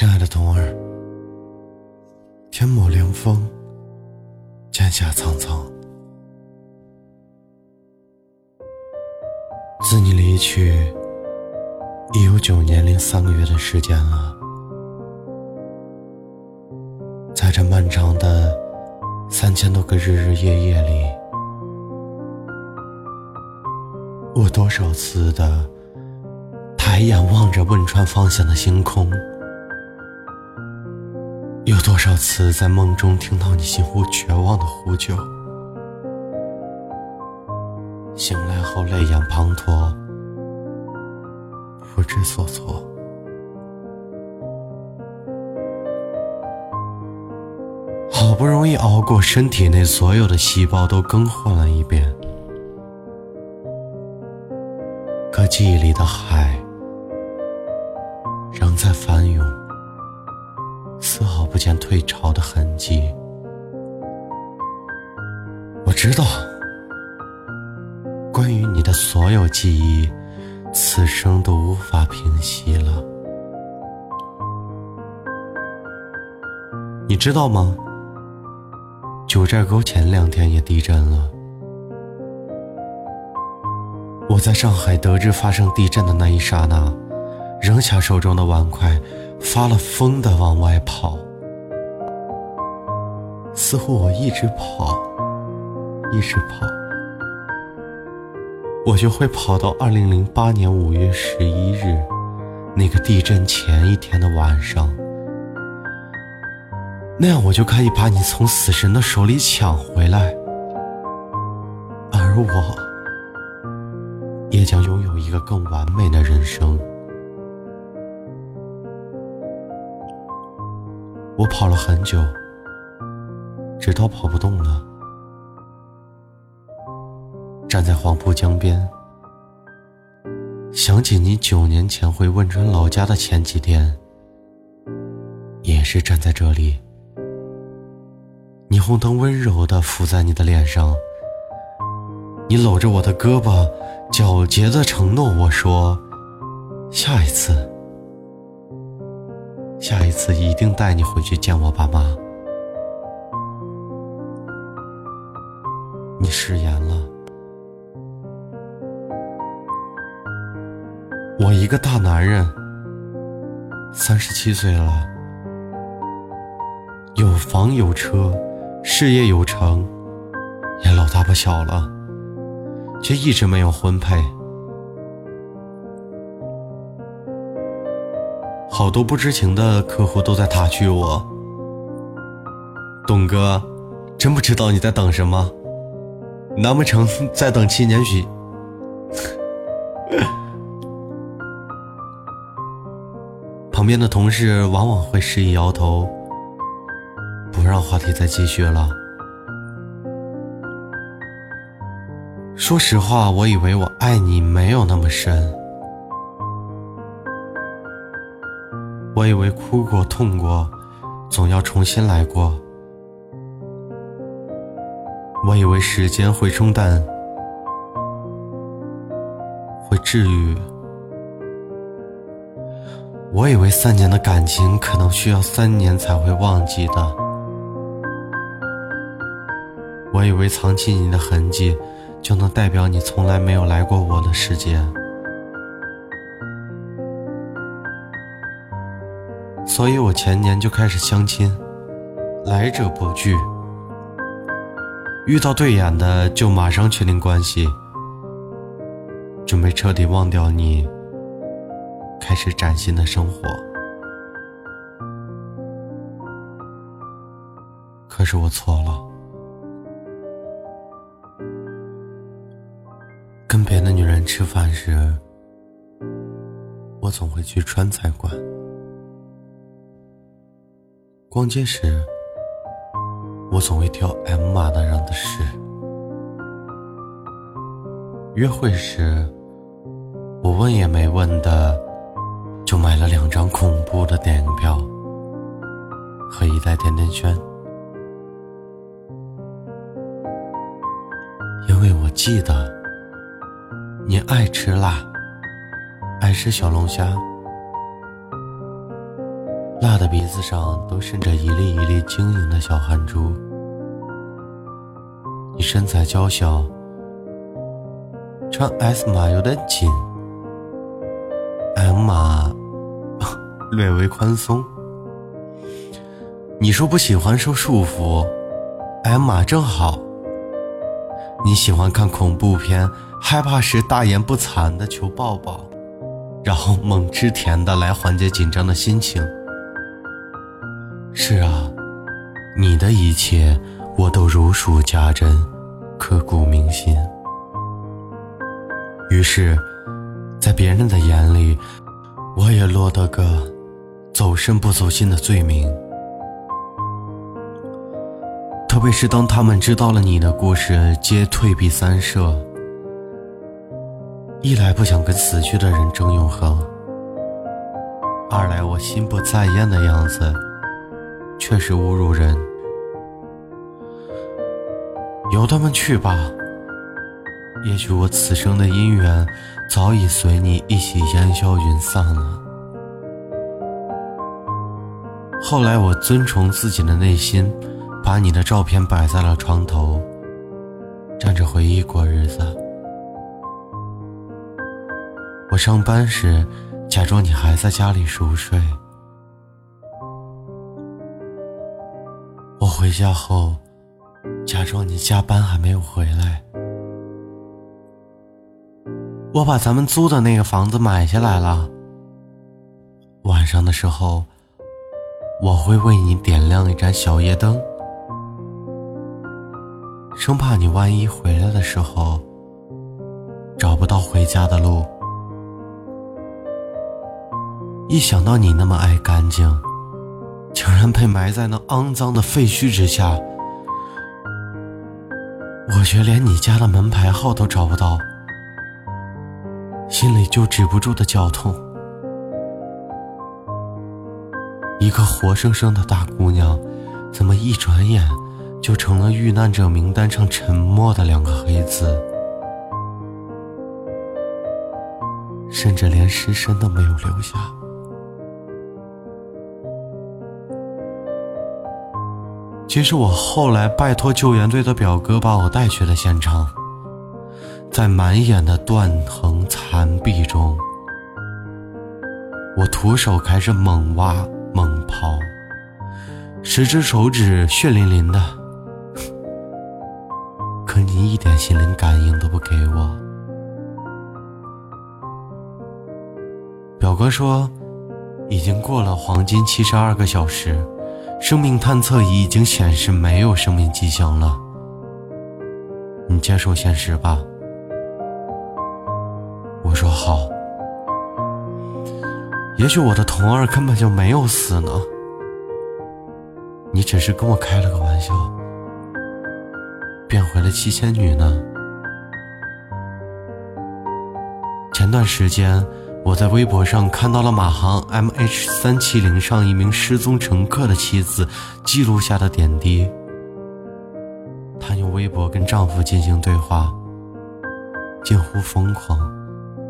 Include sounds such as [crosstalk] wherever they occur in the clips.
亲爱的童儿，天抹凉风，剑下苍苍。自你离去，已有九年零三个月的时间了。在这漫长的三千多个日日夜夜里，我多少次的抬眼望着汶川方向的星空。多少次在梦中听到你近乎绝望的呼救？醒来后泪眼滂沱，不知所措。好不容易熬过，身体内所有的细胞都更换了一遍，可记忆里的海见退潮的痕迹。我知道，关于你的所有记忆，此生都无法平息了。你知道吗？九寨沟前两天也地震了。我在上海得知发生地震的那一刹那，扔下手中的碗筷。发了疯的往外跑，似乎我一直跑，一直跑，我就会跑到二零零八年五月十一日那个地震前一天的晚上，那样我就可以把你从死神的手里抢回来，而我也将拥有一个更完美的人生。我跑了很久，直到跑不动了，站在黄浦江边，想起你九年前回汶川老家的前几天，也是站在这里，霓虹灯温柔的浮在你的脸上，你搂着我的胳膊，皎洁的承诺我说，下一次。下一次一定带你回去见我爸妈。食言了。我一个大男人，三十七岁了，有房有车，事业有成，也老大不小了，却一直没有婚配。好多不知情的客户都在打趣我，董哥，真不知道你在等什么？难不成 [laughs] 再等七年许？[laughs] 旁边的同事往往会示意摇头，不让话题再继续了。说实话，我以为我爱你没有那么深。我以为哭过、痛过，总要重新来过。我以为时间会冲淡，会治愈。我以为三年的感情可能需要三年才会忘记的。我以为藏起你的痕迹，就能代表你从来没有来过我的世界。所以我前年就开始相亲，来者不拒，遇到对眼的就马上确定关系，准备彻底忘掉你，开始崭新的生活。可是我错了，跟别的女人吃饭时，我总会去川菜馆。逛街时，我总会挑 M 码的人的事；约会时，我问也没问的就买了两张恐怖的电影票和一袋甜甜圈，因为我记得你爱吃辣，爱吃小龙虾。辣的鼻子上都渗着一粒一粒晶莹的小汗珠。你身材娇小，穿 S 码有点紧，M 码 [laughs] 略微宽松。你说不喜欢受束缚，M 码正好。你喜欢看恐怖片，害怕时大言不惭的求抱抱，然后猛吃甜的来缓解紧张的心情。是啊，你的一切我都如数家珍，刻骨铭心。于是，在别人的眼里，我也落得个走肾不走心的罪名。特别是当他们知道了你的故事，皆退避三舍。一来不想跟死去的人争永恒，二来我心不在焉的样子，确实侮辱人。由他们去吧，也许我此生的姻缘早已随你一起烟消云散了。后来我遵从自己的内心。把你的照片摆在了床头，站着回忆过日子。我上班时，假装你还在家里熟睡；回家后，假装你加班还没有回来。我把咱们租的那个房子买下来了。晚上的时候，我会为你点亮一盏小夜灯。生怕你万一回来的时候找不到回家的路。一想到你那么爱干净，竟然被埋在那肮脏的废墟之下，我却连你家的门牌号都找不到，心里就止不住的绞痛。一个活生生的大姑娘，怎么一转眼？就成了遇难者名单上沉默的两个黑字，甚至连尸身都没有留下。其实我后来拜托救援队的表哥把我带去了现场，在满眼的断横残壁中，我徒手开始猛挖猛刨，十只手指血淋淋的。[laughs] 可你一点心灵感应都不给我。表哥说，已经过了黄金七十二个小时，生命探测仪已经显示没有生命迹象了。你接受现实吧。我说好。也许我的童儿根本就没有死呢，你只是跟我开了个玩笑。变回了七仙女呢。前段时间，我在微博上看到了马航 MH 三七零上一名失踪乘客的妻子记录下的点滴。她用微博跟丈夫进行对话，近乎疯狂，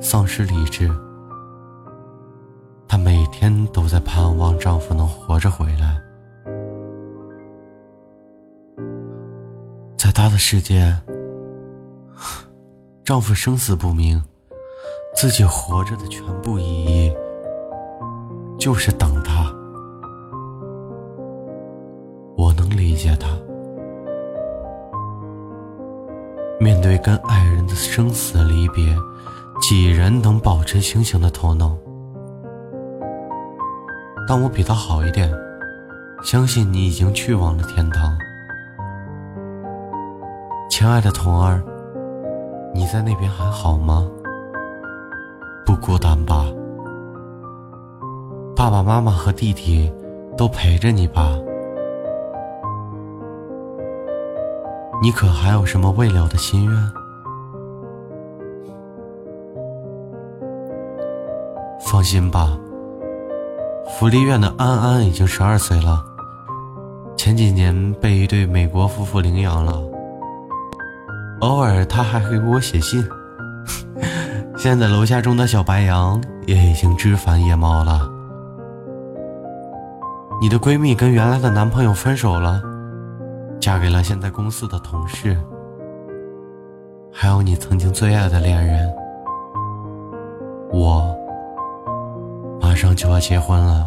丧失理智。她每天都在盼望丈夫能活着回来。在她的世界，[sighs] 丈夫生死不明，自己活着的全部意义就是等他。我能理解他，面对跟爱人的生死离别，几人能保持清醒的头脑？但我比他好一点，相信你已经去往了天堂。亲爱的童儿，你在那边还好吗？孤单吧？爸爸妈妈和弟弟都陪着你吧？你可还有什么未了的心愿？放心吧，福利院的安安已经十二岁了，前几年被一对美国夫妇领养了。偶尔他还会给我写信。现在楼下种的小白杨也已经枝繁叶茂了。你的闺蜜跟原来的男朋友分手了，嫁给了现在公司的同事。还有你曾经最爱的恋人，我马上就要结婚了。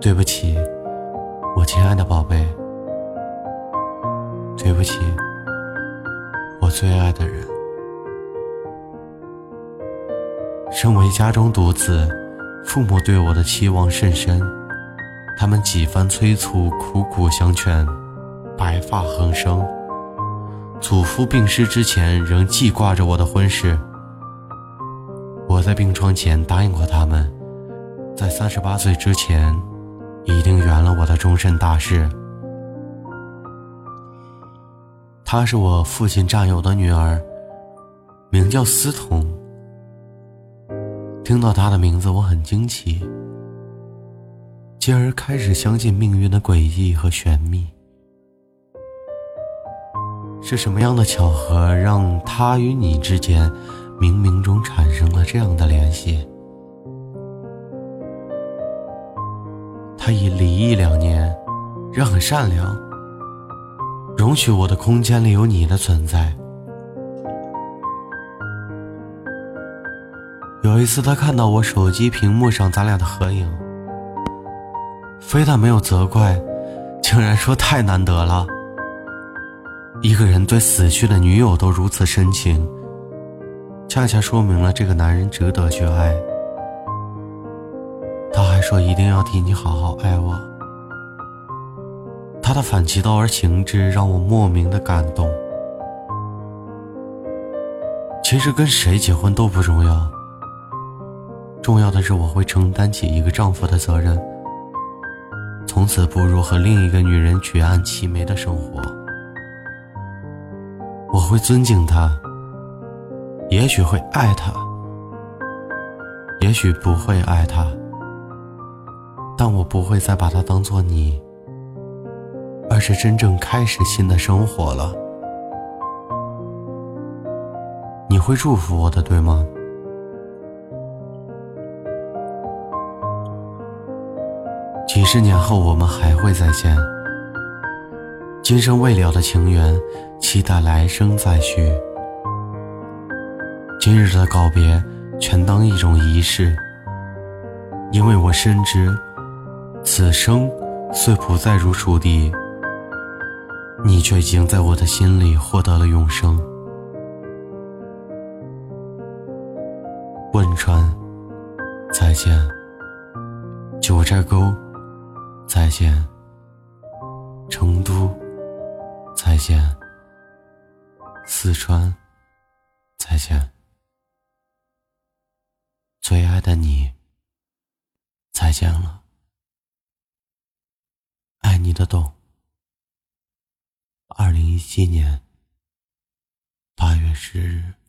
对不起，我亲爱的宝贝。对不起，我最爱的人。身为家中独子。父母对我的期望甚深，他们几番催促，苦苦相劝，白发横生。祖父病逝之前，仍记挂着我的婚事。我在病床前答应过他们，在三十八岁之前，一定圆了我的终身大事。她是我父亲战友的女儿，名叫思彤。听到她的名字，我很惊奇，继而开始相信命运的诡异和玄秘。是什么样的巧合，让她与你之间冥冥中产生了这样的联系？他已离异两年，人很善良，容许我的空间里有你的存在。有一次，他看到我手机屏幕上咱俩的合影，非但没有责怪，竟然说太难得了。一个人对死去的女友都如此深情，恰恰说明了这个男人值得去爱。他还说一定要替你好好爱我。他的反其道而行之让我莫名的感动。其实跟谁结婚都不重要。重要的是，我会承担起一个丈夫的责任，从此步入和另一个女人举案齐眉的生活。我会尊敬她，也许会爱她，也许不会爱她，但我不会再把她当做你，而是真正开始新的生活了。你会祝福我的，对吗？几十年后，我们还会再见。今生未了的情缘，期待来生再续。今日的告别，全当一种仪式。因为我深知，此生虽不再如初地，你却已经在我的心里获得了永生。汶川，再见。九寨沟。再见，成都；再见，四川；再见，最爱的你。再见了，爱你的懂。二零一七年八月十日。